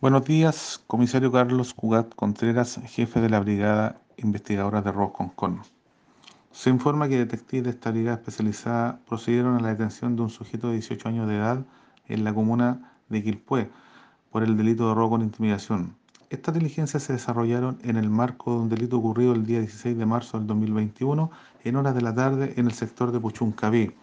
Buenos días, comisario Carlos Cugat Contreras, jefe de la Brigada Investigadora de Robo Concon. Se informa que detectives de esta brigada especializada procedieron a la detención de un sujeto de 18 años de edad en la comuna de Quilpué por el delito de robo con intimidación. Estas diligencias se desarrollaron en el marco de un delito ocurrido el día 16 de marzo del 2021 en horas de la tarde en el sector de Puchuncaví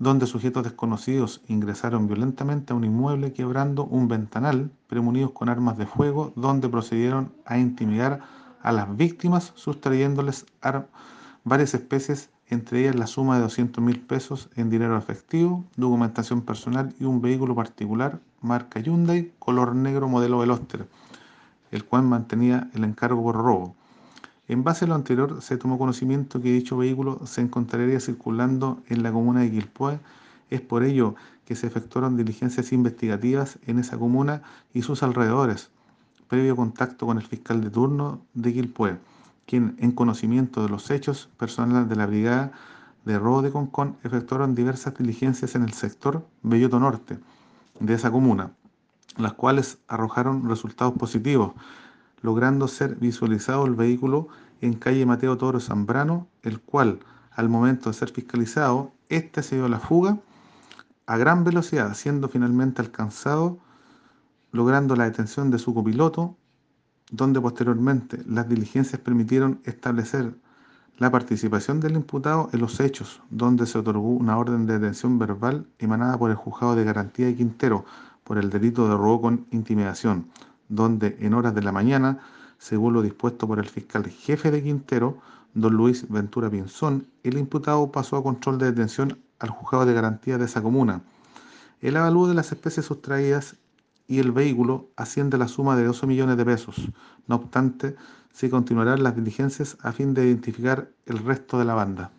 donde sujetos desconocidos ingresaron violentamente a un inmueble quebrando un ventanal premunidos con armas de fuego, donde procedieron a intimidar a las víctimas sustrayéndoles varias especies, entre ellas la suma de 200 mil pesos en dinero efectivo, documentación personal y un vehículo particular marca Hyundai color negro modelo Veloster, el cual mantenía el encargo por robo. En base a lo anterior, se tomó conocimiento que dicho vehículo se encontraría circulando en la comuna de Quilpué. Es por ello que se efectuaron diligencias investigativas en esa comuna y sus alrededores, previo contacto con el fiscal de turno de Quilpué, quien, en conocimiento de los hechos, personal de la brigada de robo de Concón efectuaron diversas diligencias en el sector Belloto Norte de esa comuna, las cuales arrojaron resultados positivos logrando ser visualizado el vehículo en calle Mateo Toro Zambrano, el cual, al momento de ser fiscalizado, este se dio a la fuga a gran velocidad, siendo finalmente alcanzado, logrando la detención de su copiloto, donde posteriormente las diligencias permitieron establecer la participación del imputado en los hechos, donde se otorgó una orden de detención verbal emanada por el juzgado de garantía de Quintero por el delito de robo con intimidación, donde en horas de la mañana, según lo dispuesto por el fiscal jefe de Quintero, don Luis Ventura Pinzón, el imputado pasó a control de detención al juzgado de garantía de esa comuna. El avalúo de las especies sustraídas y el vehículo asciende a la suma de 12 millones de pesos. No obstante, se continuarán las diligencias a fin de identificar el resto de la banda.